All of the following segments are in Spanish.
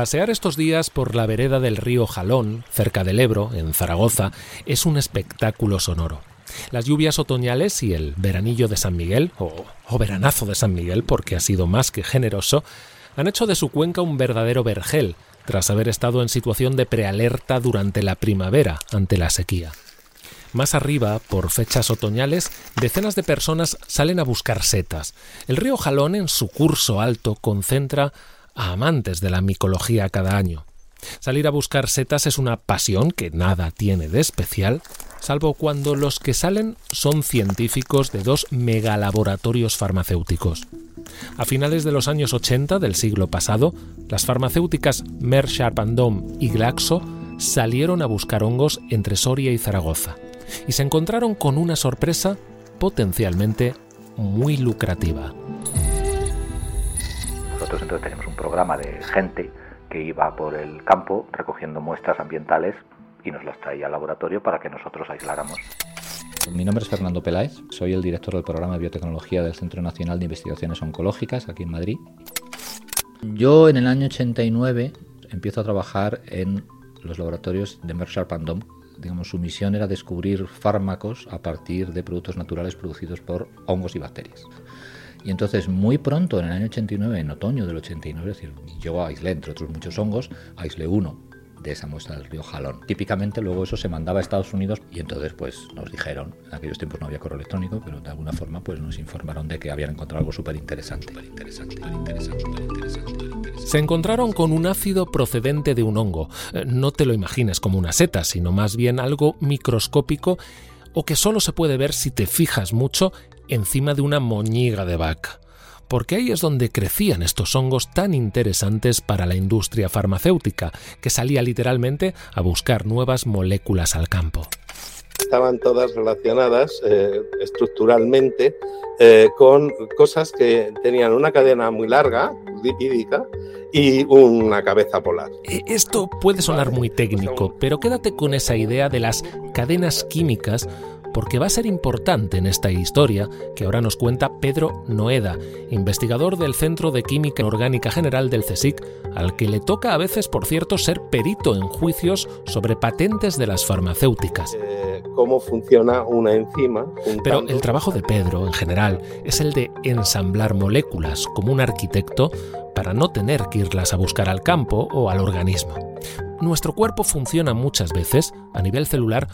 Pasear estos días por la vereda del río Jalón, cerca del Ebro, en Zaragoza, es un espectáculo sonoro. Las lluvias otoñales y el veranillo de San Miguel, o, o, veranazo de San Miguel, porque ha sido más que generoso, han hecho de su cuenca un verdadero vergel, tras haber estado en situación de prealerta durante la primavera ante la sequía. Más arriba, por fechas otoñales, decenas de personas salen a buscar setas. El río Jalón, en su curso alto, concentra amantes de la micología cada año. Salir a buscar setas es una pasión que nada tiene de especial, salvo cuando los que salen son científicos de dos megalaboratorios farmacéuticos. A finales de los años 80 del siglo pasado, las farmacéuticas Merck Sharp Dohme y Glaxo salieron a buscar hongos entre Soria y Zaragoza y se encontraron con una sorpresa potencialmente muy lucrativa. Nosotros entonces tenemos un programa de gente que iba por el campo recogiendo muestras ambientales y nos las traía al laboratorio para que nosotros aisláramos. Mi nombre es Fernando Peláez, soy el director del programa de biotecnología del Centro Nacional de Investigaciones Oncológicas aquí en Madrid. Yo en el año 89 empiezo a trabajar en los laboratorios de Merck Sharp. Digamos, su misión era descubrir fármacos a partir de productos naturales producidos por hongos y bacterias. Y entonces muy pronto, en el año 89, en otoño del 89, es decir, yo aislé, entre otros muchos hongos, aislé uno de esa muestra del río Jalón. Típicamente luego eso se mandaba a Estados Unidos y entonces pues nos dijeron, en aquellos tiempos no había correo electrónico, pero de alguna forma pues nos informaron de que habían encontrado algo súper interesante. Se encontraron con un ácido procedente de un hongo. Eh, no te lo imagines como una seta, sino más bien algo microscópico o que solo se puede ver si te fijas mucho encima de una moñiga de vaca, porque ahí es donde crecían estos hongos tan interesantes para la industria farmacéutica, que salía literalmente a buscar nuevas moléculas al campo. Estaban todas relacionadas eh, estructuralmente eh, con cosas que tenían una cadena muy larga, lipídica, y una cabeza polar. E, esto puede sonar muy técnico, pero quédate con esa idea de las cadenas químicas porque va a ser importante en esta historia que ahora nos cuenta Pedro Noeda, investigador del Centro de Química Orgánica General del CSIC, al que le toca a veces, por cierto, ser perito en juicios sobre patentes de las farmacéuticas. Eh, ¿Cómo funciona una enzima? Pero el trabajo de Pedro, en general, es el de ensamblar moléculas como un arquitecto para no tener que irlas a buscar al campo o al organismo. Nuestro cuerpo funciona muchas veces, a nivel celular,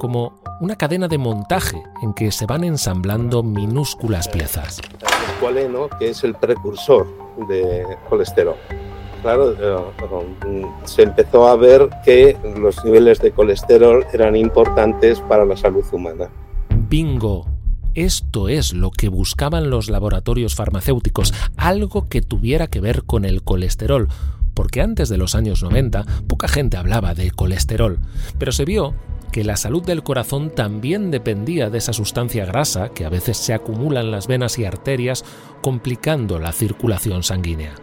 como una cadena de montaje en que se van ensamblando minúsculas piezas. El coaleno, que es el precursor de colesterol. Claro, eh, se empezó a ver que los niveles de colesterol eran importantes para la salud humana. Bingo. Esto es lo que buscaban los laboratorios farmacéuticos, algo que tuviera que ver con el colesterol, porque antes de los años 90 poca gente hablaba de colesterol, pero se vio que la salud del corazón también dependía de esa sustancia grasa que a veces se acumula en las venas y arterias, complicando la circulación sanguínea.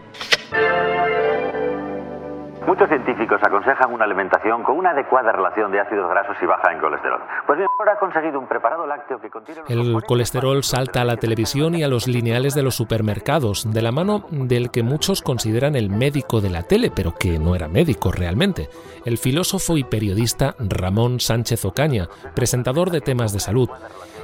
Muchos científicos aconsejan una alimentación con una adecuada relación de ácidos grasos y baja en colesterol. Pues bien, ahora ha conseguido un preparado lácteo que contiene... El colesterol salta a la televisión y a los lineales de los supermercados, de la mano del que muchos consideran el médico de la tele, pero que no era médico realmente. El filósofo y periodista Ramón Sánchez Ocaña, presentador de temas de salud.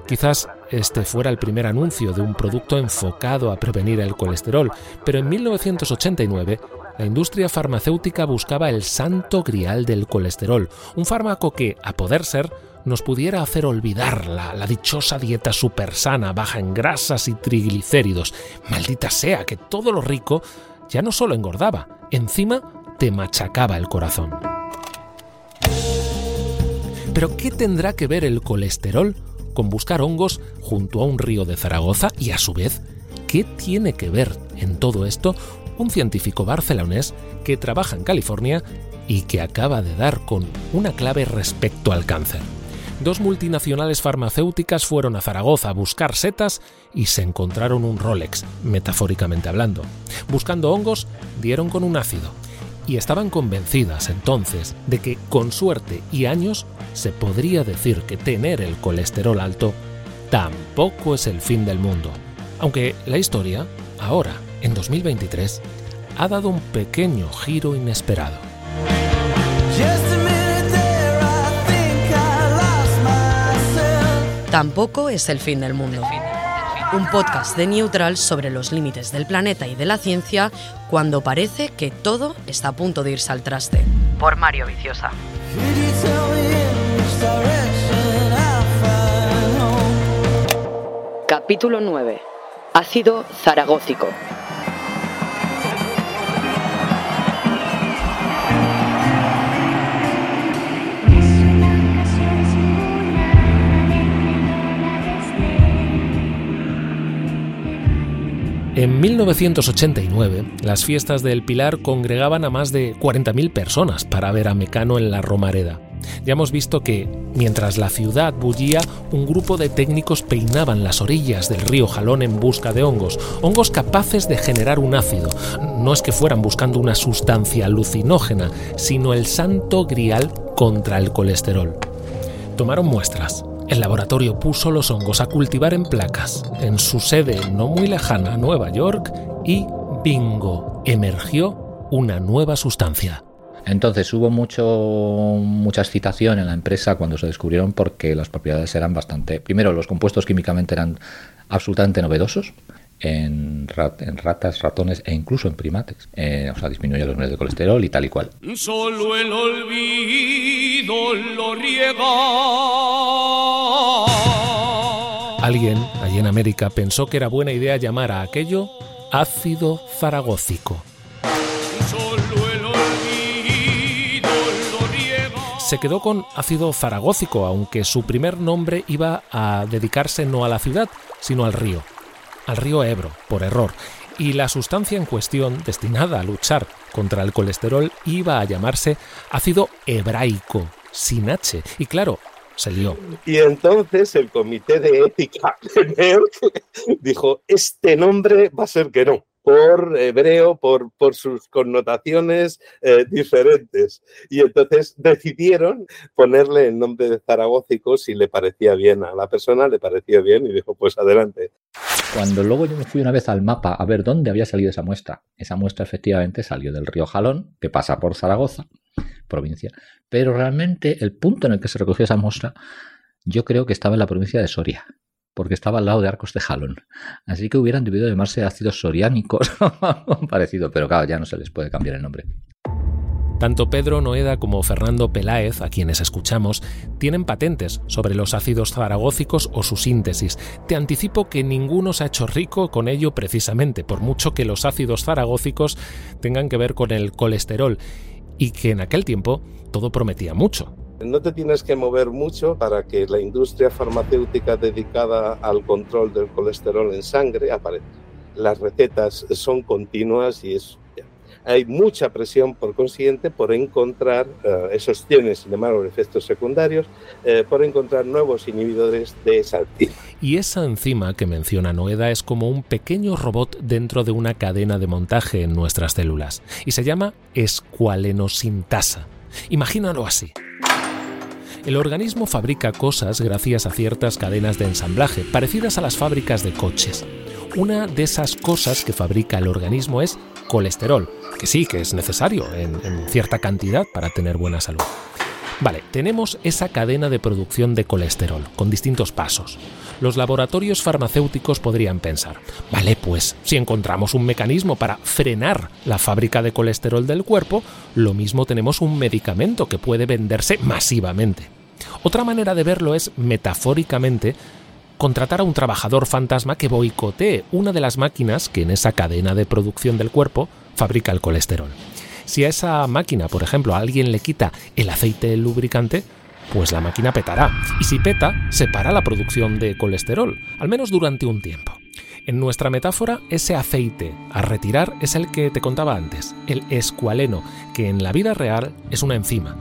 Quizás este fuera el primer anuncio de un producto enfocado a prevenir el colesterol, pero en 1989 la industria farmacéutica buscaba el santo grial del colesterol, un fármaco que, a poder ser, nos pudiera hacer olvidar la, dichosa dieta supersana, baja en grasas y triglicéridos. Maldita sea que todo lo rico ya no solo engordaba, encima te machacaba el corazón. Pero ¿qué tendrá que ver el colesterol con buscar hongos junto a un río de Zaragoza y a su vez, ¿qué tiene que ver en todo esto un científico barcelonés que trabaja en California y que acaba de dar con una clave respecto al cáncer. Dos multinacionales farmacéuticas fueron a Zaragoza a buscar setas y se encontraron un Rolex, metafóricamente hablando. Buscando hongos, dieron con un ácido. Y estaban convencidas entonces de que con suerte y años se podría decir que tener el colesterol alto tampoco es el fin del mundo. Aunque la historia, ahora, en 2023, ha dado un pequeño giro inesperado. Tampoco es el fin del mundo. Un podcast de Neutral sobre los límites del planeta y de la ciencia cuando parece que todo está a punto de irse al traste. Por Mario Viciosa. Capítulo 9. Ácido zaragócico. En 1989, las fiestas del Pilar congregaban a más de 40.000 personas para ver a Mecano en la Romareda. Ya hemos visto que, mientras la ciudad bullía, un grupo de técnicos peinaban las orillas del río Jalón en busca de hongos, hongos capaces de generar un ácido. No es que fueran buscando una sustancia alucinógena, sino el santo grial contra el colesterol. Tomaron muestras, el laboratorio puso los hongos a cultivar en placas en su sede no muy lejana, Nueva York, y bingo, emergió una nueva sustancia. Entonces hubo mucho, mucha excitación en la empresa cuando se descubrieron porque las propiedades eran bastante... Primero, los compuestos químicamente eran absolutamente novedosos en, ratas, ratones e incluso en primates. Eh, o sea, disminuye los niveles de colesterol y tal y cual. Solo el olvido lo riega. Alguien allí en América pensó que era buena idea llamar a aquello ácido zaragócico. Se quedó con ácido zaragócico, aunque su primer nombre iba a dedicarse no a la ciudad, sino al río al río Ebro, por error, y la sustancia en cuestión, destinada a luchar contra el colesterol, iba a llamarse ácido hebraico, sin H. Y claro, se lió. Y entonces el comité de ética de Merck dijo, este nombre va a ser que no por hebreo, por, por sus connotaciones eh, diferentes. Y entonces decidieron ponerle el nombre de zaragócico si le parecía bien. A la persona le parecía bien y dijo, pues adelante. Cuando luego yo me fui una vez al mapa a ver dónde había salido esa muestra, esa muestra efectivamente salió del río Jalón, que pasa por Zaragoza, provincia, pero realmente el punto en el que se recogió esa muestra yo creo que estaba en la provincia de Soria porque estaba al lado de Arcos de Jalón. Así que hubieran debido llamarse ácidos soriánicos o parecido, pero claro, ya no se les puede cambiar el nombre. Tanto Pedro Noeda como Fernando Peláez, a quienes escuchamos, tienen patentes sobre los ácidos zaragócicos o su síntesis. Te anticipo que ninguno se ha hecho rico con ello precisamente, por mucho que los ácidos zaragócicos tengan que ver con el colesterol, y que en aquel tiempo todo prometía mucho. No te tienes que mover mucho para que la industria farmacéutica dedicada al control del colesterol en sangre aparezca. Las recetas son continuas y es hay mucha presión por consiguiente por encontrar, eh, esos tienen sin embargo efectos secundarios, eh, por encontrar nuevos inhibidores de esa enzima. Y esa enzima que menciona Noeda es como un pequeño robot dentro de una cadena de montaje en nuestras células y se llama escualenosintasa. Imagínalo así. El organismo fabrica cosas gracias a ciertas cadenas de ensamblaje, parecidas a las fábricas de coches. Una de esas cosas que fabrica el organismo es colesterol, que sí, que es necesario en, cierta cantidad para tener buena salud. Vale, tenemos esa cadena de producción de colesterol, con distintos pasos. Los laboratorios farmacéuticos podrían pensar, vale, pues si encontramos un mecanismo para frenar la fábrica de colesterol del cuerpo, lo mismo tenemos un medicamento que puede venderse masivamente. Otra manera de verlo es, metafóricamente, contratar a un trabajador fantasma que boicotee una de las máquinas que en esa cadena de producción del cuerpo fabrica el colesterol. Si a esa máquina, por ejemplo, a alguien le quita el aceite lubricante, pues la máquina petará. Y si peta, se para la producción de colesterol, al menos durante un tiempo. En nuestra metáfora, ese aceite a retirar es el que te contaba antes, el escualeno, que en la vida real es una enzima.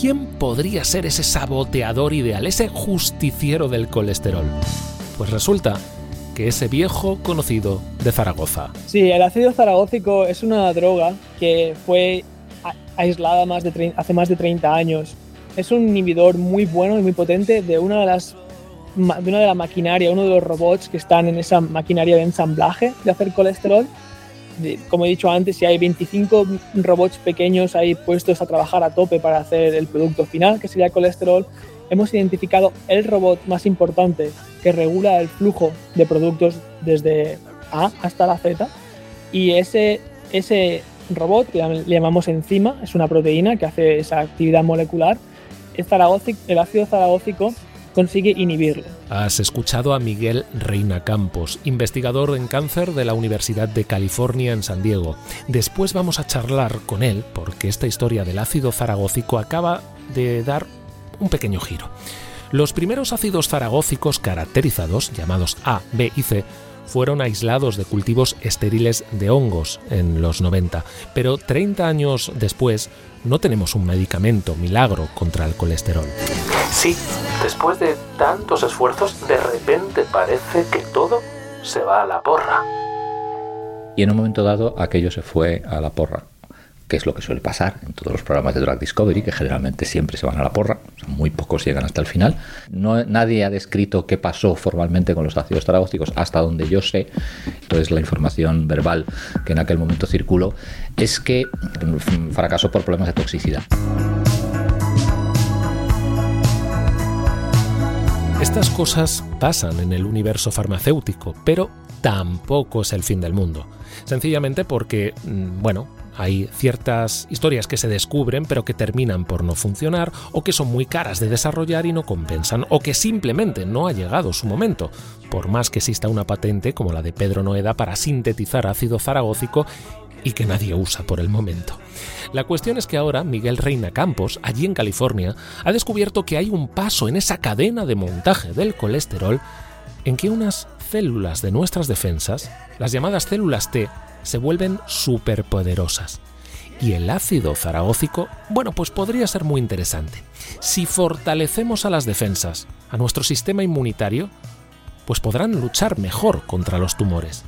¿Quién podría ser ese saboteador ideal, ese justiciero del colesterol? Pues resulta que ese viejo conocido de Zaragoza. Sí, el ácido zaragócico es una droga que fue aislada más de hace más de 30 años. Es un inhibidor muy bueno y muy potente de una de las de una de la maquinaria, uno de los robots que están en esa maquinaria de ensamblaje de hacer colesterol como he dicho antes, si hay 25 robots pequeños ahí puestos a trabajar a tope para hacer el producto final, que sería colesterol, hemos identificado el robot más importante que regula el flujo de productos desde A hasta la Z. Y ese, ese robot, que le llamamos enzima, es una proteína que hace esa actividad molecular, el ácido zaragócico consigue inhibirlo. Has escuchado a Miguel Reina Campos, investigador en cáncer de la Universidad de California en San Diego. Después vamos a charlar con él porque esta historia del ácido zaragócico acaba de dar un pequeño giro. Los primeros ácidos zaragócicos caracterizados, llamados A, B y C, fueron aislados de cultivos estériles de hongos en los 90, pero 30 años después no tenemos un medicamento milagro contra el colesterol. Sí, después de tantos esfuerzos, de repente parece que todo se va a la porra. Y en un momento dado aquello se fue a la porra que es lo que suele pasar en todos los programas de Drug Discovery, que generalmente siempre se van a la porra, muy pocos llegan hasta el final. No, nadie ha descrito qué pasó formalmente con los ácidos taragóticos hasta donde yo sé, entonces la información verbal que en aquel momento circuló, es que fracasó por problemas de toxicidad. Estas cosas pasan en el universo farmacéutico, pero tampoco es el fin del mundo. Sencillamente porque, mm, bueno, hay ciertas historias que se descubren pero que terminan por no funcionar o que son muy caras de desarrollar y no compensan o que simplemente no ha llegado su momento, por más que exista una patente como la de Pedro Noeda para sintetizar ácido zaragócico y que nadie usa por el momento. La cuestión es que ahora Miguel Reina Campos, allí en California, ha descubierto que hay un paso en esa cadena de montaje del colesterol en que unas células de nuestras defensas, las llamadas células T, se vuelven superpoderosas. Y el ácido zaragócico, bueno, pues podría ser muy interesante. Si fortalecemos a las defensas, a nuestro sistema inmunitario, pues podrán luchar mejor contra los tumores.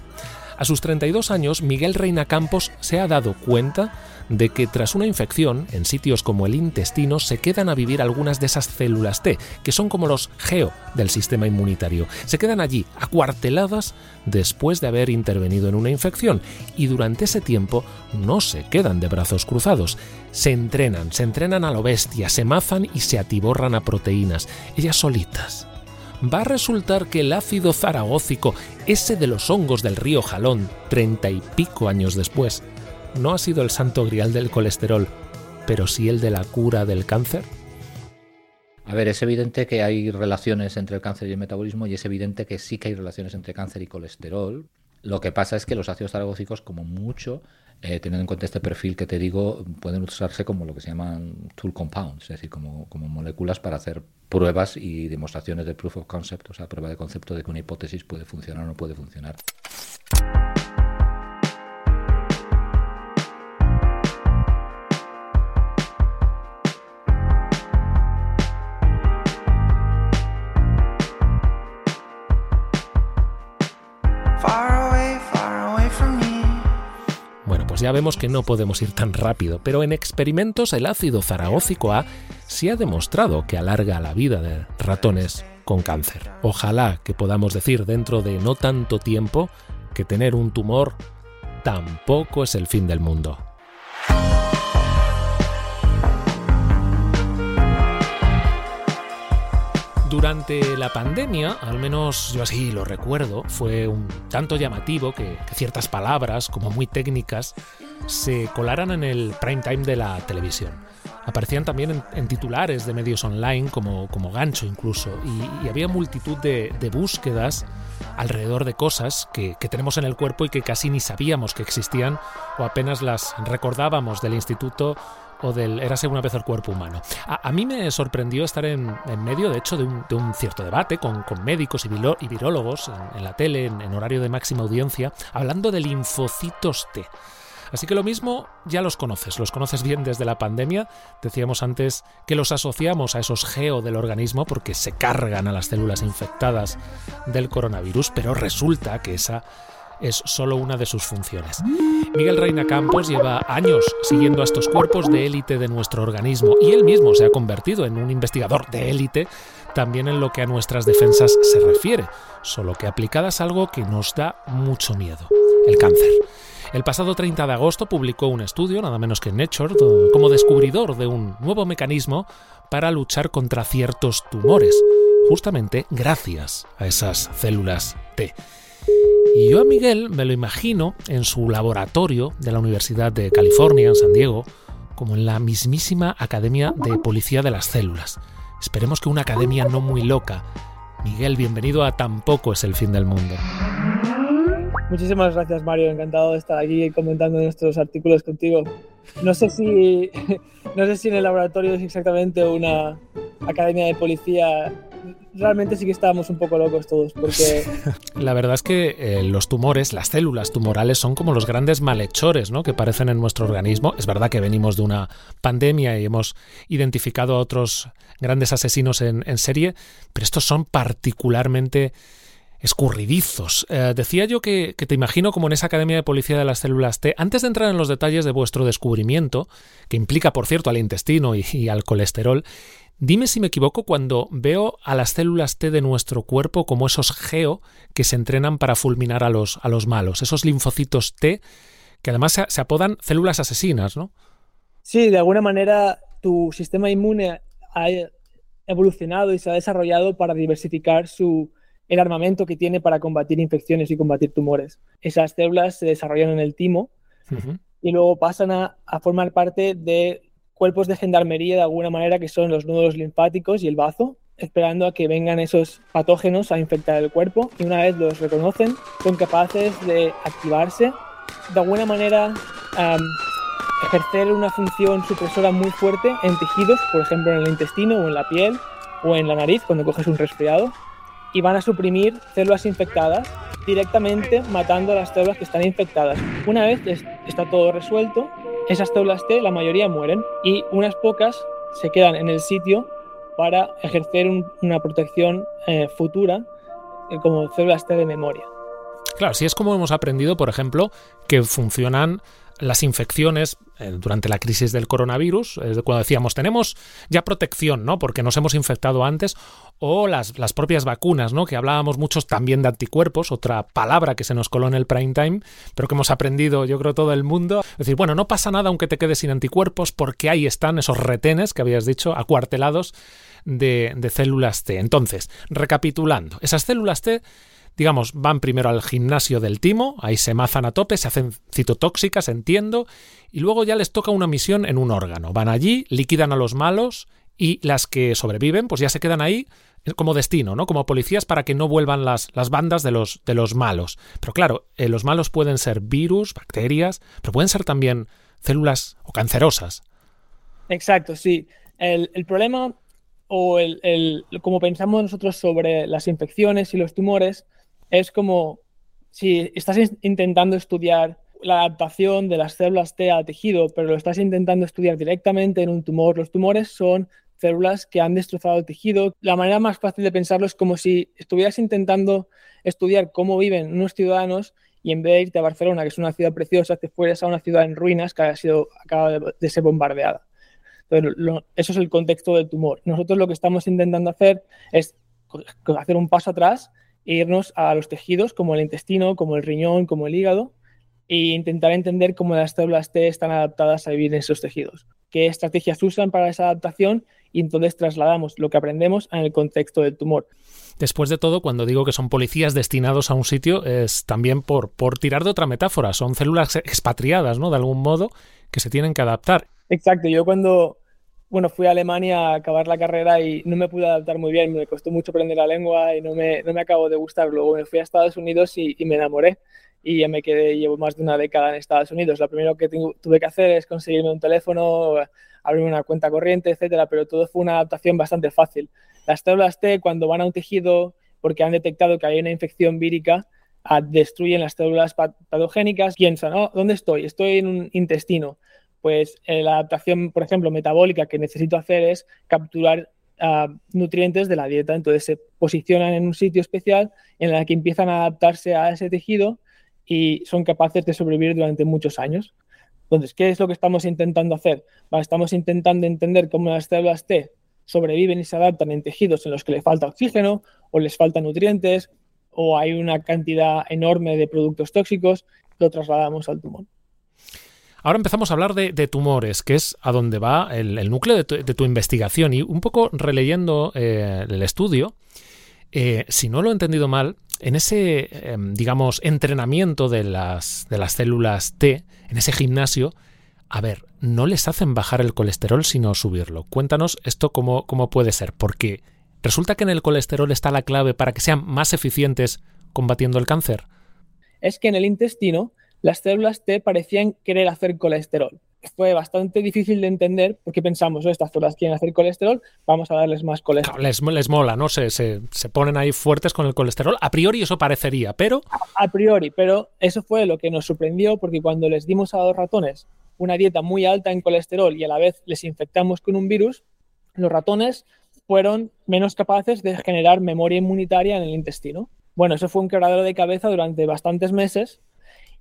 A sus 32 años, Miguel Reina Campos se ha dado cuenta de que tras una infección en sitios como el intestino se quedan a vivir algunas de esas células T, que son como los geo del sistema inmunitario. Se quedan allí, acuarteladas, después de haber intervenido en una infección, y durante ese tiempo no se quedan de brazos cruzados. Se entrenan, se entrenan a lo bestia, se mazan y se atiborran a proteínas, ellas solitas va a resultar que el ácido zaragócico, ese de los hongos del río Jalón, treinta y pico años después, no ha sido el santo grial del colesterol, pero sí el de la cura del cáncer? A ver, es evidente que hay relaciones entre el cáncer y el metabolismo y es evidente que sí que hay relaciones entre cáncer y colesterol. Lo que pasa es que los ácidos taragócicos, como mucho, eh, teniendo en cuenta este perfil que te digo, pueden usarse como lo que se llaman tool compounds, es decir, como, como moléculas para hacer pruebas y demostraciones de proof of concept, o sea, prueba de concepto de que una hipótesis puede funcionar o no puede funcionar. Ya vemos que no podemos ir tan rápido, pero en experimentos el ácido zaragócico A sí ha demostrado que alarga la vida de ratones con cáncer. Ojalá que podamos decir dentro de no tanto tiempo que tener un tumor tampoco es el fin del mundo. Durante la pandemia, al menos yo así lo recuerdo, fue un tanto llamativo que, ciertas palabras, como muy técnicas, se colaran en el prime time de la televisión. Aparecían también en, titulares de medios online como, como gancho incluso, y, había multitud de, búsquedas alrededor de cosas que, que, tenemos en el cuerpo y que casi ni sabíamos que existían o apenas las recordábamos del instituto o del una vez el cuerpo humano. A, mí me sorprendió estar en, medio, de hecho, de un, cierto debate con, médicos y, virólogos en, la tele, en, horario de máxima audiencia, hablando de linfocitos T. Así que lo mismo ya los conoces, los conoces bien desde la pandemia. Decíamos antes que los asociamos a esos geo del organismo porque se cargan a las células infectadas del coronavirus, pero resulta que esa es solo una de sus funciones. Miguel Reina Campos lleva años siguiendo a estos cuerpos de élite de nuestro organismo y él mismo se ha convertido en un investigador de élite también en lo que a nuestras defensas se refiere, solo que aplicadas a algo que nos da mucho miedo, el cáncer. El pasado 30 de agosto publicó un estudio, nada menos que Nature, como descubridor de un nuevo mecanismo para luchar contra ciertos tumores, justamente gracias a esas células T. Y yo a Miguel me lo imagino en su laboratorio de la Universidad de California, en San Diego, como en la mismísima Academia de Policía de las Células. Esperemos que una academia no muy loca. Miguel, bienvenido a Tampoco es el fin del mundo. Muchísimas gracias, Mario. Encantado de estar aquí comentando nuestros artículos contigo. No sé si, no sé si en el laboratorio es exactamente una academia de policía. Realmente sí que estábamos un poco locos todos, porque... La verdad es que eh, los tumores, las células tumorales son como los grandes malhechores ¿no? que aparecen en nuestro organismo. Es verdad que venimos de una pandemia y hemos identificado a otros grandes asesinos en, en serie, pero estos son particularmente escurridizos. Eh, decía yo que, te imagino como en esa Academia de Policía de las Células T. Antes de entrar en los detalles de vuestro descubrimiento, que implica, por cierto, al intestino y, al colesterol, dime si me equivoco cuando veo a las células T de nuestro cuerpo como esos geo que se entrenan para fulminar a los, a los malos, esos linfocitos T que además se, se apodan células asesinas, ¿no? Sí, de alguna manera tu sistema inmune ha evolucionado y se ha desarrollado para diversificar su, el armamento que tiene para combatir infecciones y combatir tumores. Esas células se desarrollan en el timo y luego pasan a, formar parte de cuerpos de gendarmería de alguna manera que son los nudos linfáticos y el bazo, esperando a que vengan esos patógenos a infectar el cuerpo. Y una vez los reconocen son capaces de activarse, de alguna manera ejercer una función supresora muy fuerte en tejidos, por ejemplo en el intestino o en la piel o en la nariz cuando coges un resfriado. Y van a suprimir células infectadas directamente matando a las células que están infectadas. Una vez está todo resuelto, esas células T, la mayoría mueren y unas pocas se quedan en el sitio para ejercer una protección eh, futura eh, como células T de memoria. Claro, así es como hemos aprendido, por ejemplo, que funcionan las infecciones eh, durante la crisis del coronavirus, cuando decíamos tenemos ya protección, ¿no? Porque nos hemos infectado antes, o las, las, propias vacunas, ¿no? Que hablábamos muchos también de anticuerpos, otra palabra que se nos coló en el prime time, pero que hemos aprendido, yo creo, todo el mundo. Es decir, bueno, no pasa nada aunque te quedes sin anticuerpos, porque ahí están esos retenes que habías dicho, acuartelados de, de células T. Entonces, recapitulando, esas células T digamos, van primero al gimnasio del timo, ahí se mazan a tope, se hacen citotóxicas, entiendo, y luego ya les toca una misión en un órgano. Van allí, liquidan a los malos y las que sobreviven, pues ya se quedan ahí como destino, ¿no? Como policías para que no vuelvan las, las bandas de los, de los malos. Pero claro, eh, los malos pueden ser virus, bacterias, pero pueden ser también células o cancerosas. Exacto, sí. El, el problema o el, el, como pensamos nosotros sobre las infecciones y los tumores es como si estás intentando estudiar la adaptación de las células T al tejido, pero lo estás intentando estudiar directamente en un tumor. Los tumores son células que han destrozado el tejido. La manera más fácil de pensarlo es como si estuvieras intentando estudiar cómo viven unos ciudadanos y en vez de irte a Barcelona, que es una ciudad preciosa, te fueras a una ciudad en ruinas que ha sido, acaba de, ser bombardeada. eso es el contexto del tumor. Nosotros lo que estamos intentando hacer es hacer un paso atrás e irnos a los tejidos como el intestino, como el riñón, como el hígado e intentar entender cómo las células T están adaptadas a vivir en esos tejidos, qué estrategias usan para esa adaptación y entonces trasladamos lo que aprendemos en el contexto del tumor. Después de todo, cuando digo que son policías destinados a un sitio, es también por, por tirar de otra metáfora, son células expatriadas, ¿no? De algún modo, que se tienen que adaptar. Exacto, yo cuando, bueno, fui a Alemania a acabar la carrera y no me pude adaptar muy bien, me costó mucho aprender la lengua y no me, no me acabó de gustar. Luego me fui a Estados Unidos y, y me enamoré y ya me quedé, llevo más de una década en Estados Unidos. Lo primero que tuve que hacer es conseguirme un teléfono, abrir una cuenta corriente, etcétera, pero todo fue una adaptación bastante fácil. Las células T, cuando van a un tejido porque han detectado que hay una infección vírica, ah, destruyen las células patogénicas, piensan, oh, ¿dónde estoy? Estoy en un intestino. Pues eh, la adaptación, por ejemplo, metabólica que necesito hacer es capturar ah, nutrientes de la dieta. Entonces se posicionan en un sitio especial en el que empiezan a adaptarse a ese tejido y son capaces de sobrevivir durante muchos años. Entonces, ¿qué es lo que estamos intentando hacer? estamos intentando entender cómo las células T sobreviven y se adaptan en tejidos en los que les falta oxígeno o les faltan nutrientes o hay una cantidad enorme de productos tóxicos lo trasladamos al tumor. Ahora empezamos a hablar de, tumores, que es a donde va el, núcleo de tu, investigación. Y un poco releyendo eh, el estudio, eh, si no lo he entendido mal, en ese, em, digamos, entrenamiento de las, células T, en ese gimnasio, a ver, no les hacen bajar el colesterol sino subirlo. Cuéntanos esto cómo puede ser, porque resulta que en el colesterol está la clave para que sean más eficientes combatiendo el cáncer. Es que en el intestino las células T parecían querer hacer colesterol. Fue bastante difícil de entender porque pensamos, oh, estas células quieren hacer colesterol, vamos a darles más colesterol. les, les, mola, ¿no? Se, se, ponen ahí fuertes con el colesterol. A priori eso parecería, pero... A, priori, pero eso fue lo que nos sorprendió porque cuando les dimos a los ratones una dieta muy alta en colesterol y a la vez les infectamos con un virus, los ratones fueron menos capaces de generar memoria inmunitaria en el intestino. Bueno, eso fue un quebradero de cabeza durante bastantes meses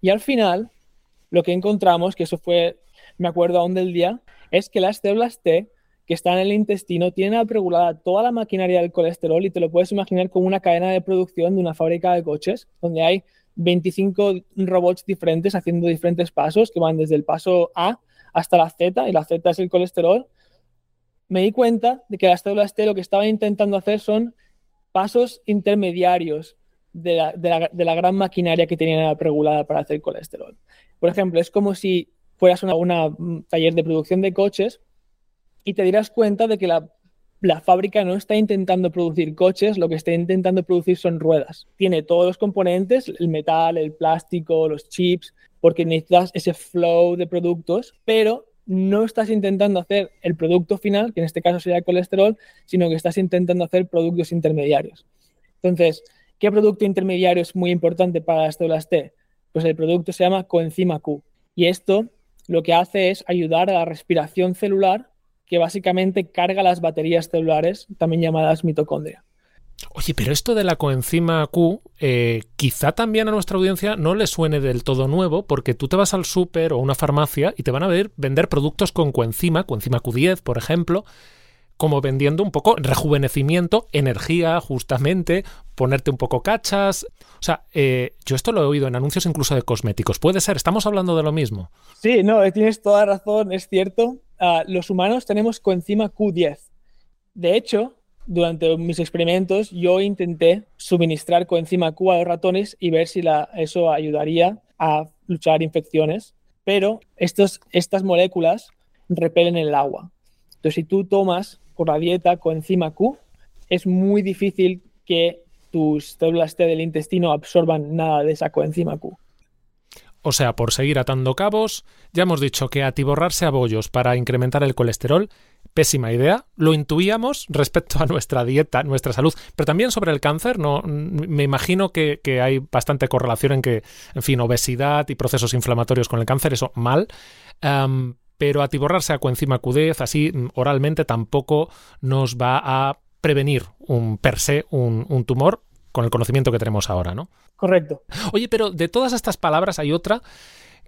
y al final, lo que encontramos, que eso fue, me acuerdo aún del día, es que las células T que están en el intestino tienen regulada toda la maquinaria del colesterol y te lo puedes imaginar como una cadena de producción de una fábrica de coches, donde hay 25 robots diferentes haciendo diferentes pasos que van desde el paso A hasta la Z, y la Z es el colesterol. Me di cuenta de que las células T lo que estaban intentando hacer son pasos intermediarios de la, gran maquinaria que tenían regulada para hacer colesterol. Por ejemplo, es como si fueras una, una mm, taller de producción de coches y te dirás cuenta de que la, la, fábrica no está intentando producir coches, lo que está intentando producir son ruedas. Tiene todos los componentes, el metal, el plástico, los chips, porque necesitas ese flow de productos, pero no estás intentando hacer el producto final, que en este caso sería colesterol, sino que estás intentando hacer productos intermediarios. Entonces, ¿Qué producto intermediario es muy importante para las células T? Pues el producto se llama coenzima Q. Y esto lo que hace es ayudar a la respiración celular, que básicamente carga las baterías celulares, también llamadas mitocondria. Oye, pero esto de la coenzima Q, eh, quizá también a nuestra audiencia no le suene del todo nuevo, porque tú te vas al súper o a una farmacia y te van a ver, vender productos con coenzima, coenzima Q10, por ejemplo, como vendiendo un poco rejuvenecimiento, energía, justamente, ponerte un poco cachas. O sea, eh, yo esto lo he oído en anuncios incluso de cosméticos. ¿Puede ser? ¿Estamos hablando de lo mismo? Sí, no, tienes toda razón, es cierto. Ah, los humanos tenemos coenzima Q10. De hecho, durante mis experimentos yo intenté suministrar coenzima Q a los ratones y ver si eso ayudaría a luchar infecciones, pero estos, estas moléculas repelen el agua. Entonces, si tú tomas por la dieta coenzima Q, es muy difícil que tus células T del intestino absorban nada de esa coenzima Q. O sea, por seguir atando cabos, ya hemos dicho que atiborrarse a bollos para incrementar el colesterol, pésima idea. Lo intuíamos respecto a nuestra dieta, nuestra salud, pero también sobre el cáncer. No, me imagino que, hay bastante correlación en que, en fin, obesidad y procesos inflamatorios con el cáncer, eso mal pero atiborrarse a coenzima Q10 así mm, oralmente tampoco nos va a prevenir un per se un, tumor con el conocimiento que tenemos ahora, ¿no? Correcto. Oye, pero de todas estas palabras hay otra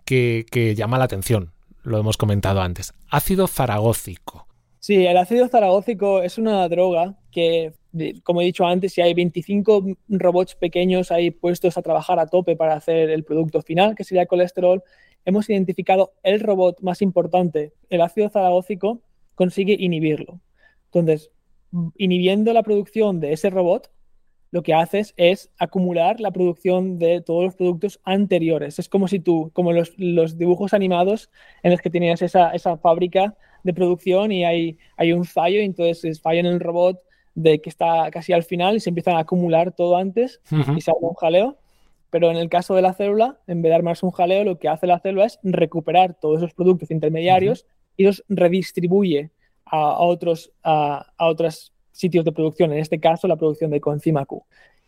que, que llama la atención, lo hemos comentado antes, ácido zaragócico. Sí, el ácido zaragócico es una droga que, como he dicho antes, si hay 25 robots pequeños ahí puestos a trabajar a tope para hacer el producto final, que sería el colesterol, hemos identificado el robot más importante, el ácido zaragócico, consigue inhibirlo. Entonces, inhibiendo la producción de ese robot, lo que haces es acumular la producción de todos los productos anteriores. Es como si tú, como los, dibujos animados en los que tenías esa, fábrica de producción y hay, hay un fallo, y entonces falla en el robot de que está casi al final y se empiezan a acumular todo antes y se hace un jaleo. Pero en el caso de la célula, en vez de armarse un jaleo, lo que hace la célula es recuperar todos esos productos intermediarios y los redistribuye a, otros, a, otros sitios de producción, en este caso la producción de coenzima Q.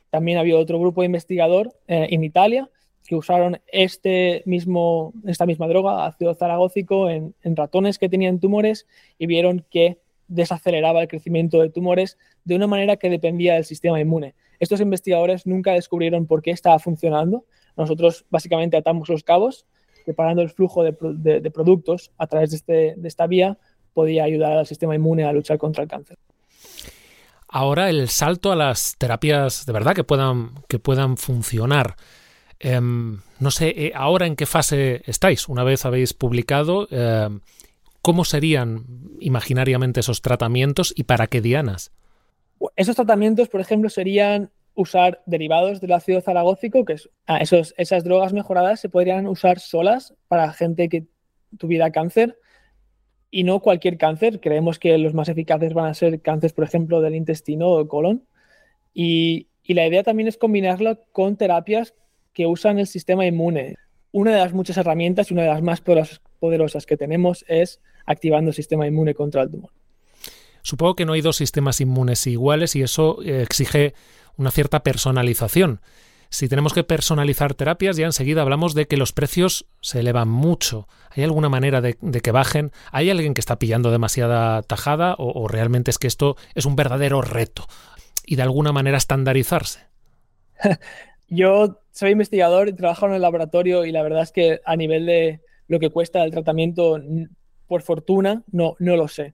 También había otro grupo de investigador eh, en Italia que usaron este mismo, esta misma droga, ácido zaragócico, en, en, ratones que tenían tumores y vieron que desaceleraba el crecimiento de tumores de una manera que dependía del sistema inmune. Estos investigadores nunca descubrieron por qué estaba funcionando. Nosotros básicamente atamos los cabos, preparando el flujo de, productos a través de, este, de esta vía podía ayudar al sistema inmune a luchar contra el cáncer. Ahora el salto a las terapias de verdad que puedan, que puedan funcionar. Em, no sé, eh, ahora en qué fase estáis, una vez habéis publicado, em, ¿cómo serían imaginariamente esos tratamientos y para qué dianas? Esos tratamientos, por ejemplo, serían usar derivados del ácido zaragócico, que es, ah, esas drogas mejoradas se podrían usar solas para gente que tuviera cáncer y no cualquier cáncer. Creemos que los más eficaces van a ser cánceres, por ejemplo, del intestino o colon. Y, y la idea también es combinarlo con terapias que usan el sistema inmune. Una de las muchas herramientas y una de las más poderosas que tenemos es activando el sistema inmune contra el tumor. Supongo que no hay dos sistemas inmunes iguales y eso exige una cierta personalización. Si tenemos que personalizar terapias, ya enseguida hablamos de que los precios se elevan mucho. ¿Hay alguna manera de, que bajen? ¿Hay alguien que está pillando demasiada tajada o realmente es que esto es un verdadero reto y de alguna manera estandarizarse? Yo soy investigador y trabajo en el laboratorio y la verdad es que a nivel de lo que cuesta el tratamiento, por fortuna, no, no lo sé.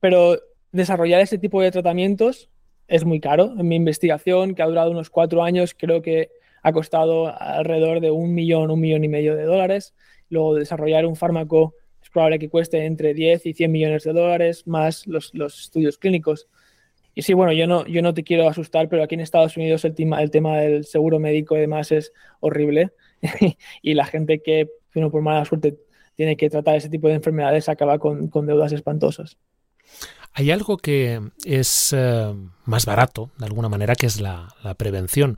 Pero desarrollar ese tipo de tratamientos es muy caro. En mi investigación, que ha durado unos cuatro años, creo que ha costado alrededor de un millón, un millón y medio de dólares. Luego, desarrollar un fármaco es probable que cueste entre 10 y 100 millones de dólares, más los, estudios clínicos. Y sí, bueno, yo no, yo no te quiero asustar, pero aquí en Estados Unidos el tema, el tema del seguro médico y demás es horrible. y la gente que, bueno, por mala suerte, tiene que tratar ese tipo de enfermedades acaba con, deudas espantosas. Hay algo que es eh, más barato, de alguna manera, que es la, prevención.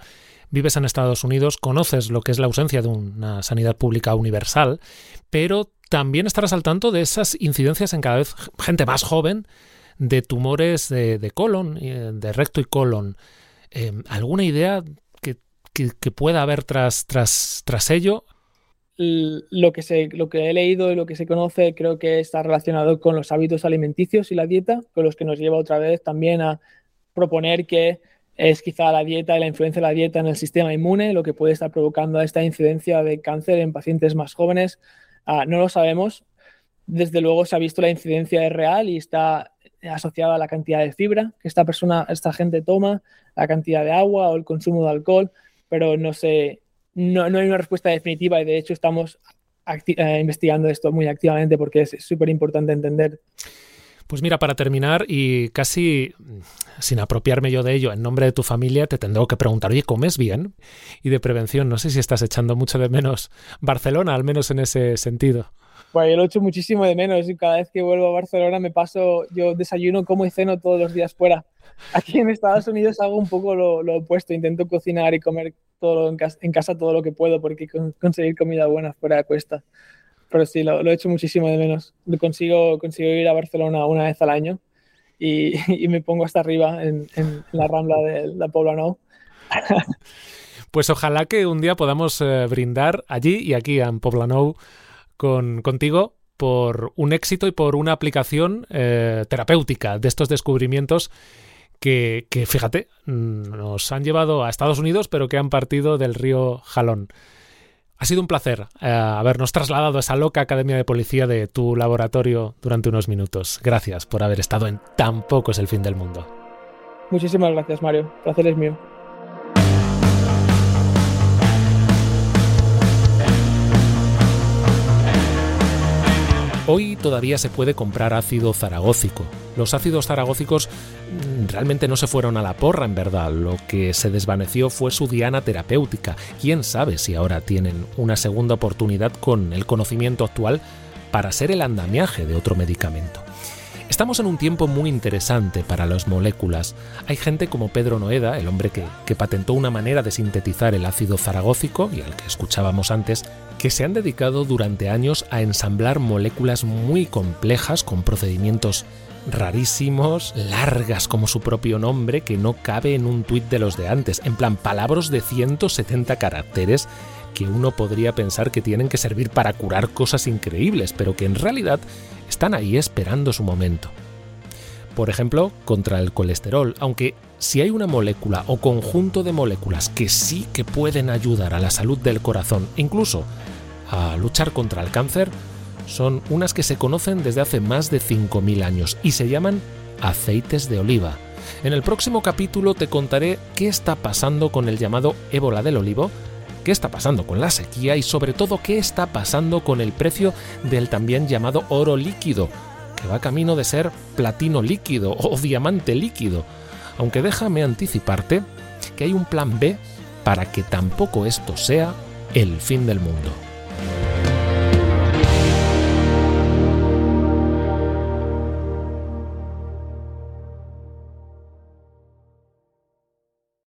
Vives en Estados Unidos, conoces lo que es la ausencia de una sanidad pública universal, pero también estarás al tanto de esas incidencias en cada vez gente más joven de tumores de, colon, eh, de recto y colon. Em, ¿Alguna idea que, pueda haber tras, tras ello? Lo que, se, lo que he leído y lo que se conoce creo que está relacionado con los hábitos alimenticios y la dieta, con los que nos lleva otra vez también a proponer que es quizá la dieta y la influencia de la dieta en el sistema inmune lo que puede estar provocando esta incidencia de cáncer en pacientes más jóvenes. Ah, no lo sabemos. Desde luego se ha visto la incidencia es real y está asociada a la cantidad de fibra que esta persona, esta gente toma, la cantidad de agua o el consumo de alcohol, pero no sé, no, hay una respuesta definitiva y de hecho estamos eh, investigando esto muy activamente porque es súper importante entender. Pues mira, para terminar y casi sin apropiarme yo de ello, en nombre de tu familia te tendré que preguntar, oye, ¿comes bien? Y de prevención, no sé si estás echando mucho de menos Barcelona, al menos en ese sentido. Pues yo lo echo muchísimo de menos y cada vez que vuelvo a Barcelona me paso, yo desayuno, como y ceno todos los días fuera. Aquí en Estados Unidos hago un poco lo, opuesto, intento cocinar y comer todo en, casa, todo lo que puedo porque conseguir comida buena fuera cuesta. Pero sí, lo, lo echo muchísimo de menos. Consigo, consigo ir a Barcelona una vez al año y, y me pongo hasta arriba en, en la rambla de la Pobla Pues ojalá que un día podamos eh, brindar allí y aquí en Poblenou con, contigo por un éxito y por una aplicación eh, terapéutica de estos descubrimientos que, fíjate, mm, nos han llevado a Estados Unidos, pero que han partido del río Jalón. Ha sido un placer eh, habernos trasladado a esa loca academia de policía de tu laboratorio durante unos minutos. Gracias por haber estado en Tan poco es el fin del mundo. Muchísimas gracias, Mario. Placer es mío. Hoy todavía se puede comprar ácido zaragócico. Los ácidos zaragócicos mm, realmente no se fueron a la porra, en verdad. Lo que se desvaneció fue su diana terapéutica. ¿Quién sabe si ahora tienen una segunda oportunidad con el conocimiento actual para ser el andamiaje de otro medicamento? Estamos en un tiempo muy interesante para las moléculas. Hay gente como Pedro Noeda, el hombre que, patentó una manera de sintetizar el ácido zaragócico y al que escuchábamos antes, que se han dedicado durante años a ensamblar moléculas muy complejas con procedimientos rarísimos, largas como su propio nombre, que no cabe en un tuit de los de antes, en plan palabras de 170 caracteres que uno podría pensar que tienen que servir para curar cosas increíbles, pero que en realidad están ahí esperando su momento. Por ejemplo, contra el colesterol, aunque si hay una molécula o conjunto de moléculas que sí que pueden ayudar a la salud del corazón, incluso a luchar contra el cáncer, son unas que se conocen desde hace más de 5.000 años y se llaman aceites de oliva. En el próximo capítulo te contaré qué está pasando con el llamado ébola del olivo qué está pasando con la sequía y sobre todo qué está pasando con el precio del también llamado oro líquido, que va camino de ser platino líquido o diamante líquido. Aunque déjame anticiparte que hay un plan B para que tampoco esto sea el fin del mundo.